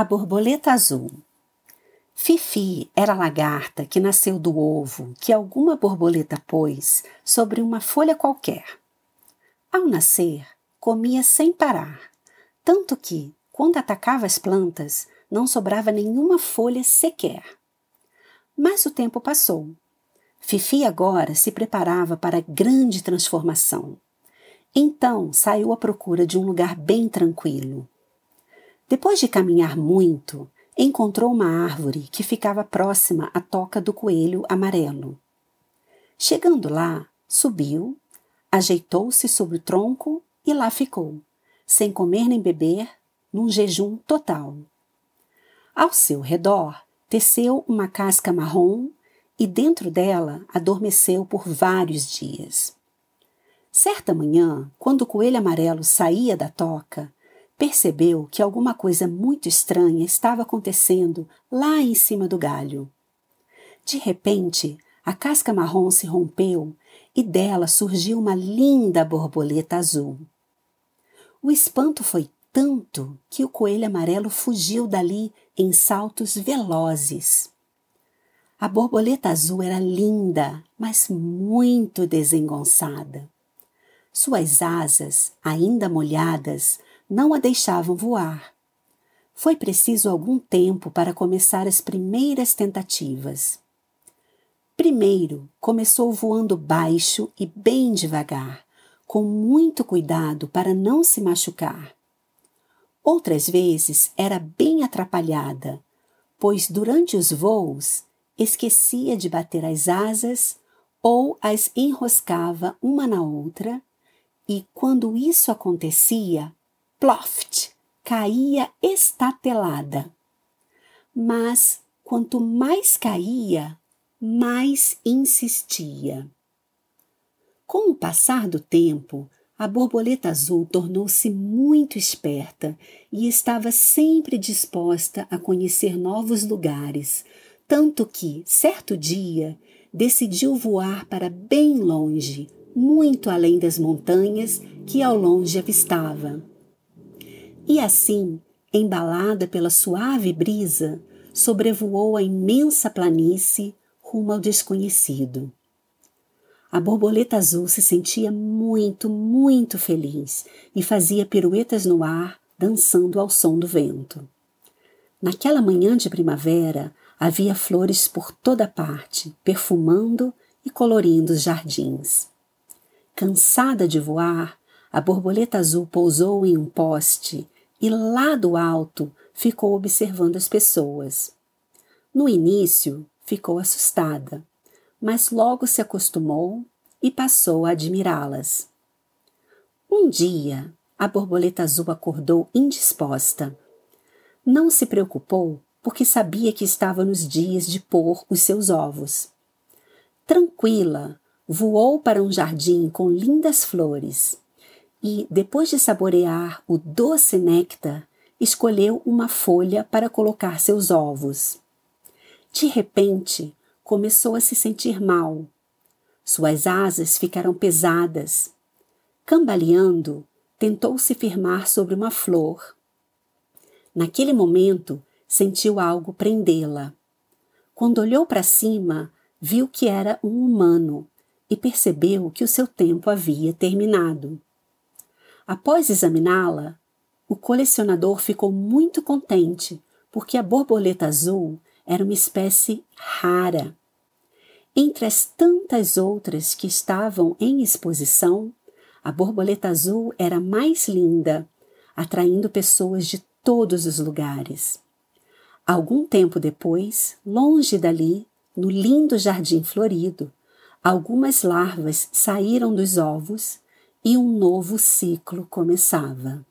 A borboleta azul. Fifi era a lagarta que nasceu do ovo que alguma borboleta pôs sobre uma folha qualquer. Ao nascer, comia sem parar, tanto que, quando atacava as plantas, não sobrava nenhuma folha sequer. Mas o tempo passou. Fifi agora se preparava para a grande transformação. Então saiu à procura de um lugar bem tranquilo. Depois de caminhar muito, encontrou uma árvore que ficava próxima à toca do coelho amarelo. Chegando lá, subiu, ajeitou-se sobre o tronco e lá ficou, sem comer nem beber, num jejum total. Ao seu redor, teceu uma casca marrom e dentro dela adormeceu por vários dias. Certa manhã, quando o coelho amarelo saía da toca, percebeu que alguma coisa muito estranha estava acontecendo lá em cima do galho. De repente, a casca marrom se rompeu e dela surgiu uma linda borboleta azul. O espanto foi tanto que o coelho amarelo fugiu dali em saltos velozes. A borboleta azul era linda, mas muito desengonçada. Suas asas, ainda molhadas, não a deixavam voar. Foi preciso algum tempo para começar as primeiras tentativas. Primeiro, começou voando baixo e bem devagar, com muito cuidado para não se machucar. Outras vezes era bem atrapalhada, pois durante os voos esquecia de bater as asas ou as enroscava uma na outra, e quando isso acontecia, ploft, caía estatelada. Mas quanto mais caía, mais insistia. Com o passar do tempo, a borboleta azul tornou-se muito esperta e estava sempre disposta a conhecer novos lugares, tanto que, certo dia, decidiu voar para bem longe, muito além das montanhas que ao longe avistava. E assim, embalada pela suave brisa, sobrevoou a imensa planície rumo ao desconhecido. A borboleta azul se sentia muito, muito feliz e fazia piruetas no ar, dançando ao som do vento. Naquela manhã de primavera havia flores por toda parte, perfumando e colorindo os jardins. Cansada de voar, a borboleta azul pousou em um poste e lá do alto ficou observando as pessoas. No início ficou assustada, mas logo se acostumou e passou a admirá-las. Um dia, a borboleta azul acordou indisposta. Não se preocupou porque sabia que estava nos dias de pôr os seus ovos. Tranquila, voou para um jardim com lindas flores e, depois de saborear o doce néctar, escolheu uma folha para colocar seus ovos. De repente, começou a se sentir mal. Suas asas ficaram pesadas. Cambaleando, tentou se firmar sobre uma flor. Naquele momento, sentiu algo prendê-la. Quando olhou para cima, viu que era um humano e percebeu que o seu tempo havia terminado. Após examiná-la, o colecionador ficou muito contente porque a borboleta azul era uma espécie rara. Entre as tantas outras que estavam em exposição, a borboleta azul era mais linda, atraindo pessoas de todos os lugares. Algum tempo depois, longe dali, no lindo jardim florido, algumas larvas saíram dos ovos e um novo ciclo começava.